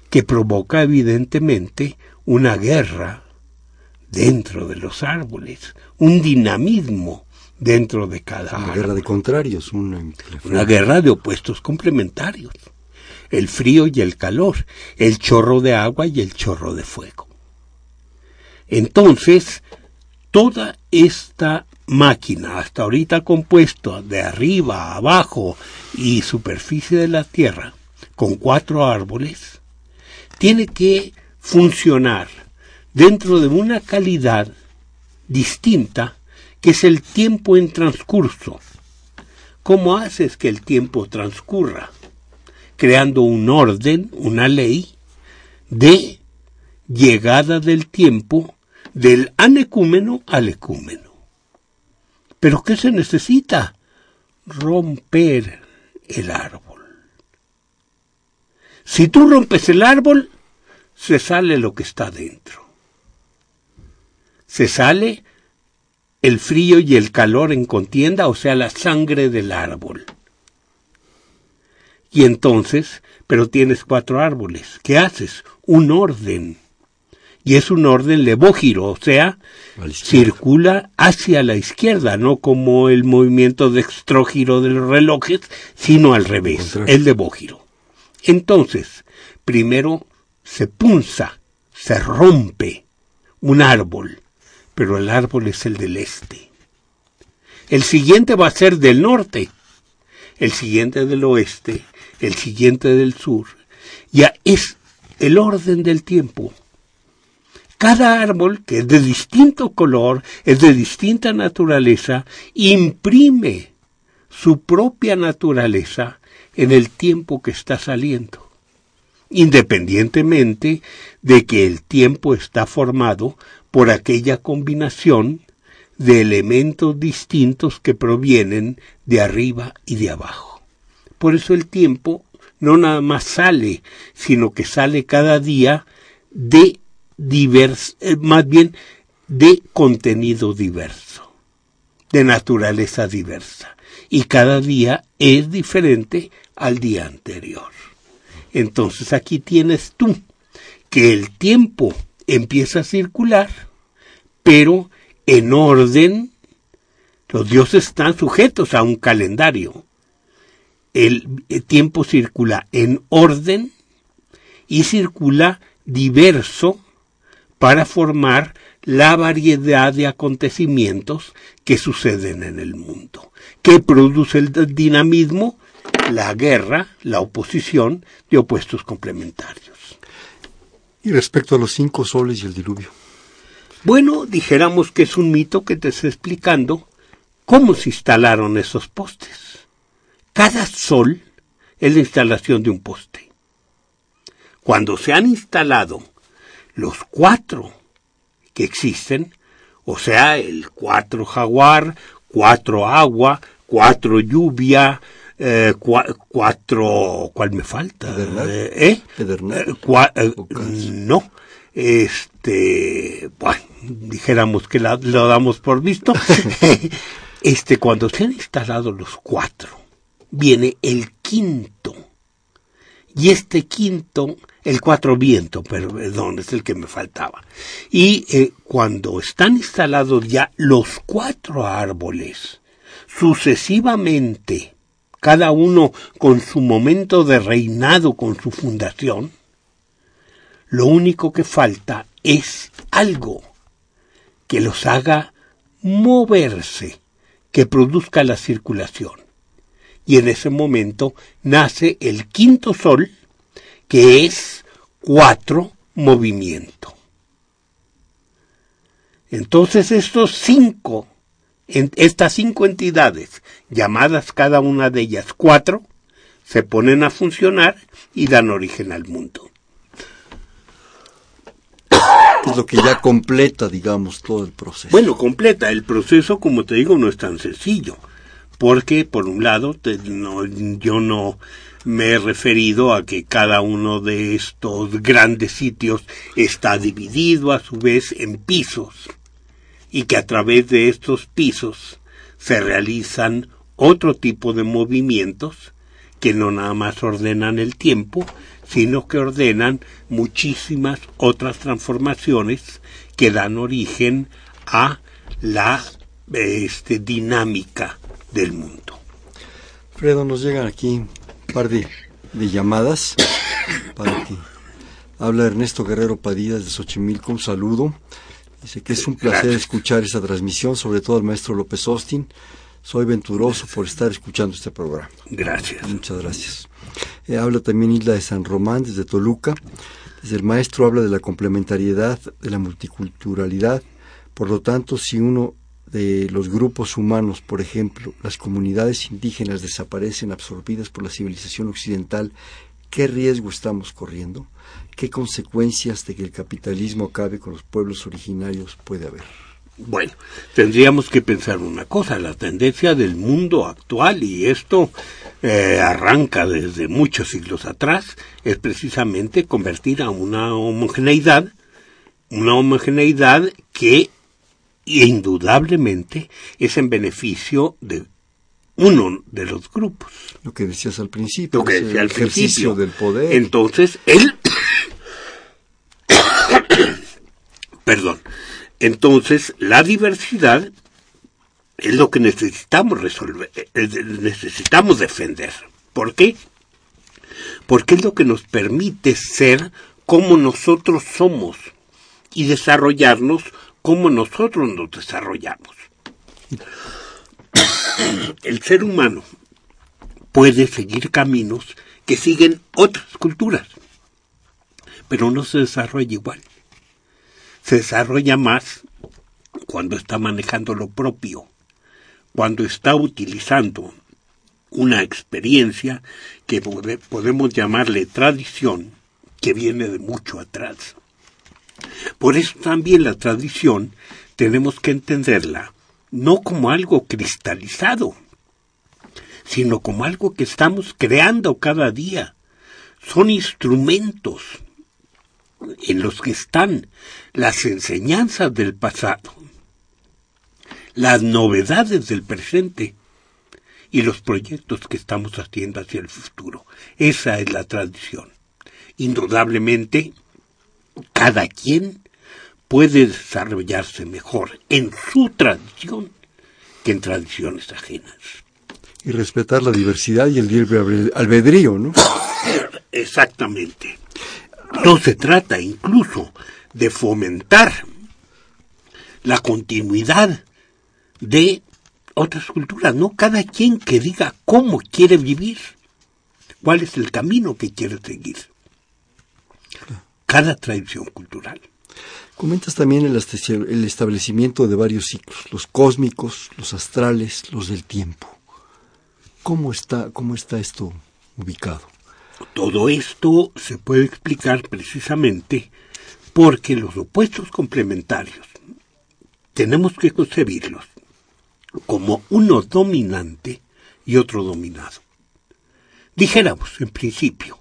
que provoca evidentemente una guerra dentro de los árboles, un dinamismo dentro de cada Una guerra de contrarios, una, una guerra de opuestos complementarios. El frío y el calor, el chorro de agua y el chorro de fuego. Entonces, toda esta máquina, hasta ahorita compuesta de arriba, abajo y superficie de la Tierra, con cuatro árboles, tiene que funcionar dentro de una calidad distinta que es el tiempo en transcurso. ¿Cómo haces que el tiempo transcurra? Creando un orden, una ley de llegada del tiempo del anecúmeno al ecúmeno. ¿Pero qué se necesita? Romper el árbol. Si tú rompes el árbol, se sale lo que está dentro. Se sale el frío y el calor en contienda, o sea, la sangre del árbol. Y entonces, pero tienes cuatro árboles. ¿Qué haces? Un orden. Y es un orden levógiro, o sea, circula hacia la izquierda, no como el movimiento de extrógiro de los relojes, sino al revés, el levógiro. Entonces, primero se punza, se rompe un árbol, pero el árbol es el del este. El siguiente va a ser del norte, el siguiente del oeste, el siguiente del sur. Ya es el orden del tiempo. Cada árbol, que es de distinto color, es de distinta naturaleza, imprime su propia naturaleza en el tiempo que está saliendo, independientemente de que el tiempo está formado por aquella combinación de elementos distintos que provienen de arriba y de abajo. Por eso el tiempo no nada más sale, sino que sale cada día de divers, eh, más bien de contenido diverso, de naturaleza diversa. Y cada día es diferente al día anterior. Entonces aquí tienes tú que el tiempo empieza a circular, pero en orden, los dioses están sujetos a un calendario. El, tiempo circula en orden y circula diverso para formar la variedad de acontecimientos que suceden en el mundo. ¿Qué produce el dinamismo? La guerra, la oposición de opuestos complementarios. Y respecto a los cinco soles y el diluvio. Bueno, dijéramos que es un mito que te está explicando cómo se instalaron esos postes. Cada sol es la instalación de un poste. Cuando se han instalado los cuatro que existen, o sea, el cuatro jaguar, cuatro agua, cuatro lluvia, eh, cuatro, ¿cuál me falta? ¿Eh? ¿Eh? eh no, este, bueno, dijéramos que lo damos por visto. este, cuando se han instalado los cuatro, viene el quinto. Y este quinto, el cuatro viento, perdón, es el que me faltaba. Y cuando están instalados ya los cuatro árboles, sucesivamente, cada uno con su momento de reinado, con su fundación, lo único que falta es algo que los haga moverse, que produzca la circulación. Y en ese momento nace el quinto sol, que es cuatro movimiento. Entonces estos cinco estas cinco entidades, llamadas cada una de ellas cuatro, se ponen a funcionar y dan origen al mundo. Es lo que ya completa, digamos, todo el proceso. Bueno, completa. El proceso, como te digo, no es tan sencillo. Porque, por un lado, yo no me he referido a que cada uno de estos grandes sitios está dividido a su vez en pisos y que a través de estos pisos se realizan otro tipo de movimientos que no nada más ordenan el tiempo, sino que ordenan muchísimas otras transformaciones que dan origen a la este, dinámica del mundo. Fredo, nos llegan aquí par de, llamadas para que habla Ernesto Guerrero Padilla de Xochimilco, un saludo. Dice que es un placer escuchar esta transmisión, sobre todo al maestro López Austin. Soy venturoso por estar escuchando este programa. Gracias. Muchas gracias. Eh, habla también Isla de San Román, desde Toluca. Desde el maestro habla de la complementariedad, de la multiculturalidad. Por lo tanto, si uno de los grupos humanos, por ejemplo, las comunidades indígenas desaparecen absorbidas por la civilización occidental, ¿qué riesgo estamos corriendo? ¿Qué consecuencias de que el capitalismo acabe con los pueblos originarios puede haber? Bueno, tendríamos que pensar una cosa, la tendencia del mundo actual, y esto eh, arranca desde muchos siglos atrás, es precisamente convertir a una homogeneidad, una homogeneidad que indudablemente es en beneficio de uno de los grupos. Lo que decías al principio, lo que decía el ejercicio del poder. Entonces, él, perdón, entonces la diversidad es lo que necesitamos resolver, eh, necesitamos defender. ¿Por qué? Porque es lo que nos permite ser como nosotros somos y desarrollarnos como nosotros nos desarrollamos. El ser humano puede seguir caminos que siguen otras culturas, pero no se desarrolla igual. Se desarrolla más cuando está manejando lo propio, cuando está utilizando una experiencia que podemos llamarle tradición, que viene de mucho atrás. Por eso también la tradición tenemos que entenderla no como algo cristalizado, sino como algo que estamos creando cada día. Son instrumentos en los que están las enseñanzas del pasado, las novedades del presente y los proyectos que estamos haciendo hacia el futuro. Esa es la tradición. Indudablemente, cada quien puede desarrollarse mejor en su tradición que en tradiciones ajenas. Y respetar la diversidad y el libre albedrío, ¿no? Exactamente. No se trata incluso de fomentar la continuidad de otras culturas, no cada quien que diga cómo quiere vivir, cuál es el camino que quiere seguir cada tradición cultural. Comentas también el, establecimiento de varios ciclos, los cósmicos, los astrales, los del tiempo. ¿Cómo está, cómo está esto ubicado? Todo esto se puede explicar precisamente porque los opuestos complementarios tenemos que concebirlos como uno dominante y otro dominado. Dijéramos, en principio,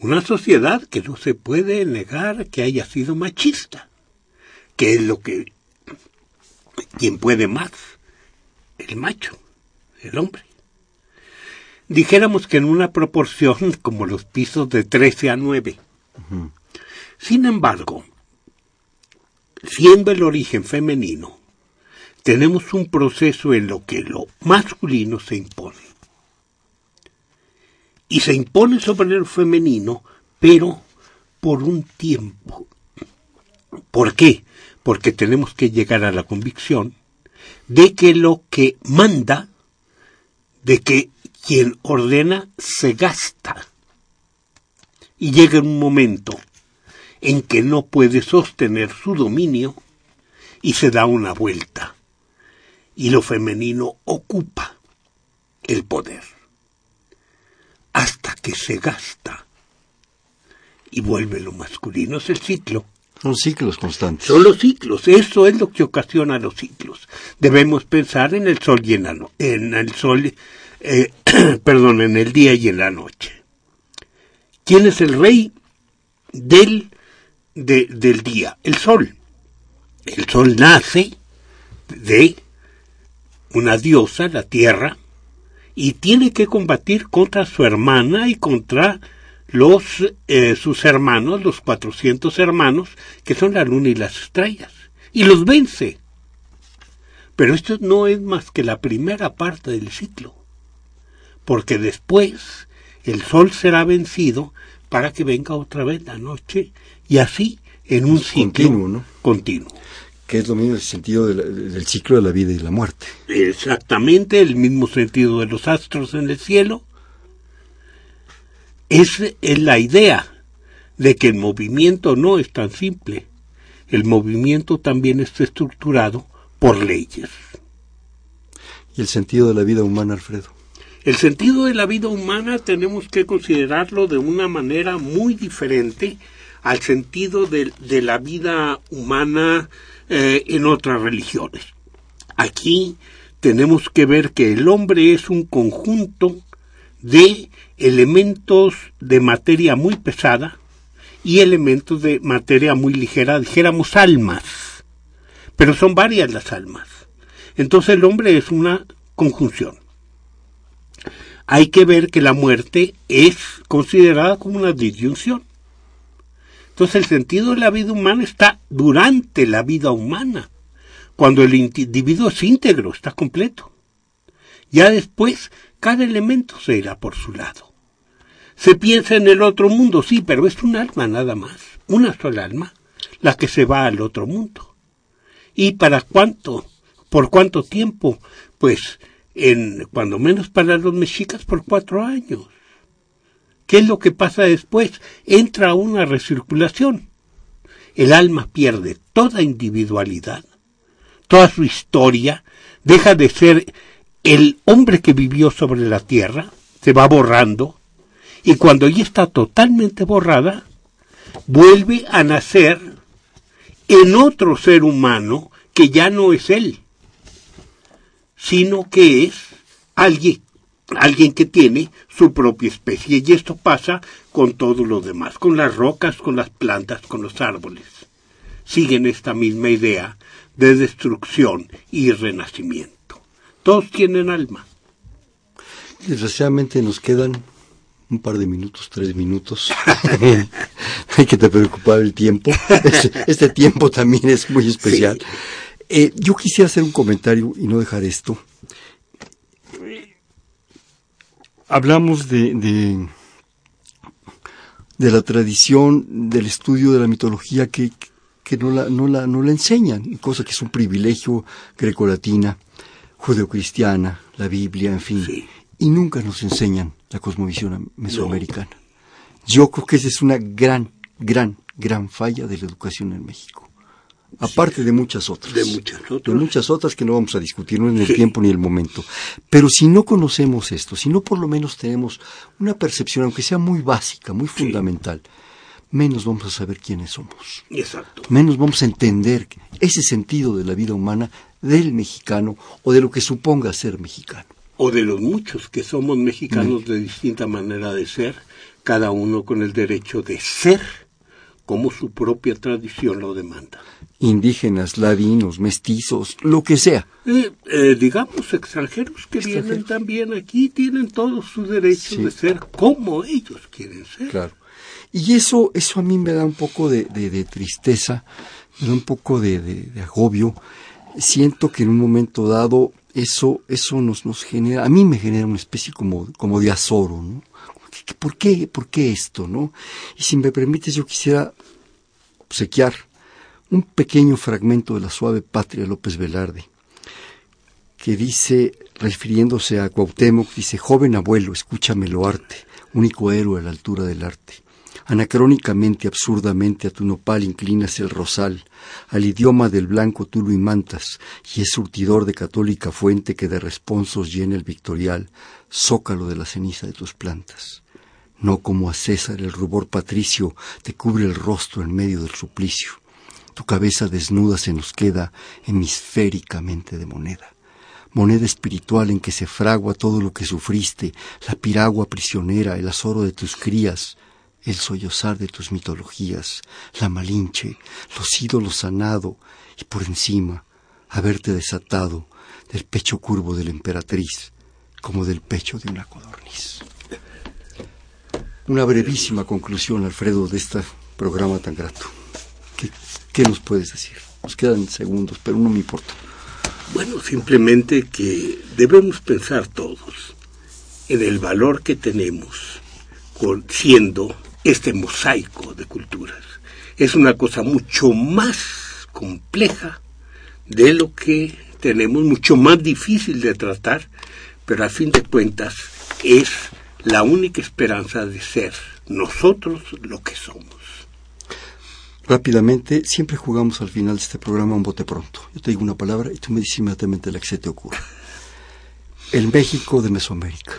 una sociedad que no se puede negar que haya sido machista, que es lo que quien puede más, el macho, el hombre. Dijéramos que en una proporción como los pisos de 13 a 9. Sin embargo, siendo el origen femenino, tenemos un proceso en lo que lo masculino se impone y se impone sobre el femenino, pero por un tiempo. ¿Por qué? Porque tenemos que llegar a la convicción de que lo que manda, de que quien ordena se gasta. Y llega un momento en que no puede sostener su dominio y se da una vuelta. Y lo femenino ocupa el poder hasta que se gasta y vuelve lo masculino. Es el ciclo. Son ciclos constantes. Son los ciclos. Eso es lo que ocasiona los ciclos. Debemos pensar en el sol y en, la en el sol, eh, perdón, en el día y en la noche. ¿Quién es el rey del, del día? El sol. El sol nace de una diosa, la tierra, y tiene que combatir contra su hermana y contra los eh, sus hermanos, los 400 hermanos, que son la luna y las estrellas, y los vence. Pero esto no es más que la primera parte del ciclo, porque después el sol será vencido para que venga otra vez la noche y así en un ciclo continuo, ¿no? continuo. Que es lo mismo el sentido de la- del ciclo de la vida y la muerte. Exactamente el mismo sentido de los astros en el cielo. Es, es la idea de que el movimiento no es tan simple. El movimiento también está estructurado por leyes. Y el sentido de la vida humana, Alfredo. El sentido de la vida humana tenemos que considerarlo de una manera muy diferente al sentido de, de la vida humana eh, en otras religiones. Aquí tenemos que ver que el hombre es un conjunto de elementos de materia muy pesada y elementos de materia muy ligera, dijéramos almas. Pero son varias las almas. Entonces el hombre es una conjunción hay que ver que la muerte es considerada como una disyunción. Entonces el sentido de la vida humana está durante la vida humana, cuando el individuo es íntegro, está completo. Ya después, cada elemento se irá por su lado. Se piensa en el otro mundo, sí, pero es un alma nada más, una sola alma, la que se va al otro mundo. ¿Y para cuánto? ¿Por cuánto tiempo? Pues en cuando menos para los mexicas por cuatro años. ¿Qué es lo que pasa después? Entra una recirculación. El alma pierde toda individualidad, toda su historia, deja de ser el hombre que vivió sobre la tierra, se va borrando, y cuando ya está totalmente borrada, vuelve a nacer en otro ser humano que ya no es él sino que es alguien, alguien que tiene su propia especie. Y esto pasa con todo lo demás, con las rocas, con las plantas, con los árboles. Siguen esta misma idea de destrucción y renacimiento. Todos tienen alma. Desgraciadamente nos quedan un par de minutos, tres minutos. Hay que te preocupar el tiempo. Este, este tiempo también es muy especial. Sí. Eh, yo quisiera hacer un comentario y no dejar esto. Hablamos de, de, de la tradición, del estudio de la mitología que, que no, la, no, la, no la enseñan, cosa que es un privilegio grecolatina, judeocristiana, la Biblia, en fin. Sí. Y nunca nos enseñan la cosmovisión mesoamericana. Yo creo que esa es una gran, gran, gran falla de la educación en México. Aparte de muchas otras. De muchas De otras. muchas otras que no vamos a discutir, no en el Sí. tiempo ni el momento. Pero si no conocemos esto, si no por lo menos tenemos una percepción, aunque sea muy básica, muy fundamental, menos vamos a saber quiénes somos. Exacto. Menos vamos a entender ese sentido de la vida humana del mexicano o de lo que suponga ser mexicano. O de los muchos que somos mexicanos de distinta manera de ser, cada uno con el derecho de ser como su propia tradición lo demanda. Indígenas, ladinos, mestizos, lo que sea. Eh, eh, digamos, extranjeros que Extranjeros. vienen también aquí tienen todo su derecho Sí. de ser como ellos quieren ser. Claro. Y eso, eso a mí me da un poco de, de- de tristeza, me da un poco de, de- agobio. Siento que en un momento dado eso, eso nos, nos genera, a mí me genera una especie como, como de azoro, ¿no? ¿Qué- qué- ¿Por qué, ¿Por qué esto, no? Y si me permites, yo quisiera obsequiar un pequeño fragmento de la suave patria López Velarde, que dice, refiriéndose a Cuauhtémoc, dice, joven abuelo, escúchamelo arte, único héroe a la altura del arte. Anacrónicamente, absurdamente, a tu nopal inclinas el rosal, al idioma del blanco tú lo imantas, y es surtidor de católica fuente que de responsos llena el victorial, zócalo de la ceniza de tus plantas. No como a César el rubor patricio te cubre el rostro en medio del suplicio. Tu cabeza desnuda se nos queda hemisféricamente de moneda. Moneda espiritual en que se fragua todo lo que sufriste, la piragua prisionera, el azoro de tus crías, el sollozar de tus mitologías, la malinche, los ídolos sanado, y por encima, haberte desatado del pecho curvo de la emperatriz, como del pecho de una codorniz. Una brevísima conclusión, Alfredo, de este programa tan grato. ¿Qué, nos puedes decir? Nos quedan segundos, pero no me importa. Bueno, simplemente que debemos pensar todos en el valor que tenemos con, siendo este mosaico de culturas. Es una cosa mucho más compleja de lo que tenemos, mucho más difícil de tratar, pero a fin de cuentas es la única esperanza de ser nosotros lo que somos. Rápidamente, siempre jugamos al final de este programa un bote pronto. Yo te digo una palabra y tú me dices inmediatamente la que se te ocurre. El México de Mesoamérica.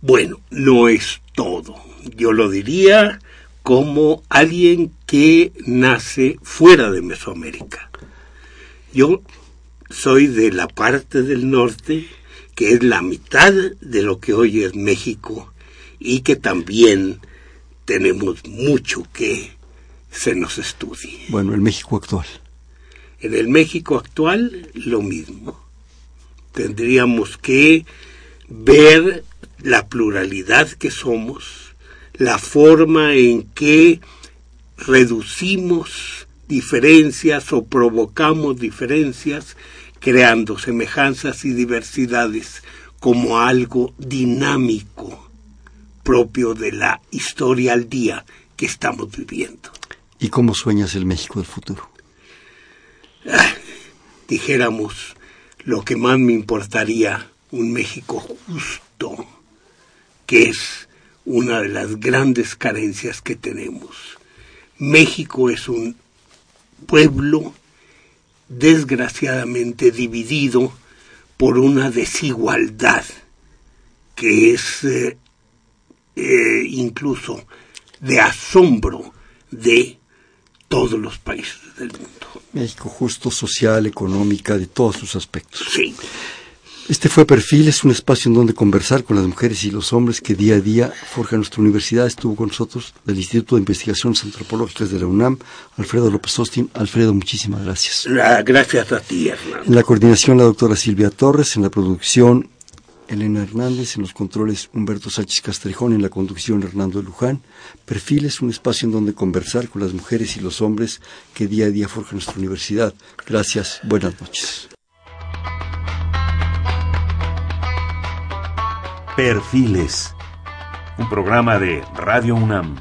Bueno, no es todo. Yo lo diría como alguien que nace fuera de Mesoamérica. Yo soy de la parte del norte, que es la mitad de lo que hoy es México, y que también tenemos mucho que se nos estudie. Bueno, el México actual. En el México actual, lo mismo. Tendríamos que ver la pluralidad que somos, la forma en que reducimos diferencias o provocamos diferencias, creando semejanzas y diversidades como algo dinámico propio de la historia al día que estamos viviendo. ¿Y cómo sueñas el México del futuro? Ah, dijéramos, lo que más me importaría, un México justo, que es una de las grandes carencias que tenemos. México es un pueblo desgraciadamente dividido por una desigualdad que es eh, eh, incluso de asombro de todos los países del mundo. México justo, social, económica, de todos sus aspectos. Sí. Este fue Perfiles, un espacio en donde conversar con las mujeres y los hombres que día a día forja nuestra universidad. Estuvo con nosotros del Instituto de Investigaciones Antropológicas de la UNAM, Alfredo López Austin. Alfredo, muchísimas gracias. gracias a ti, Hernán. En la coordinación, la doctora Silvia Torres. En la producción, Elena Hernández. En los controles, Humberto Sánchez Castrejón. En la conducción, Hernando Luján. Perfiles, un espacio en donde conversar con las mujeres y los hombres que día a día forjan nuestra universidad. Gracias. Buenas noches. Perfiles, un programa de Radio UNAM.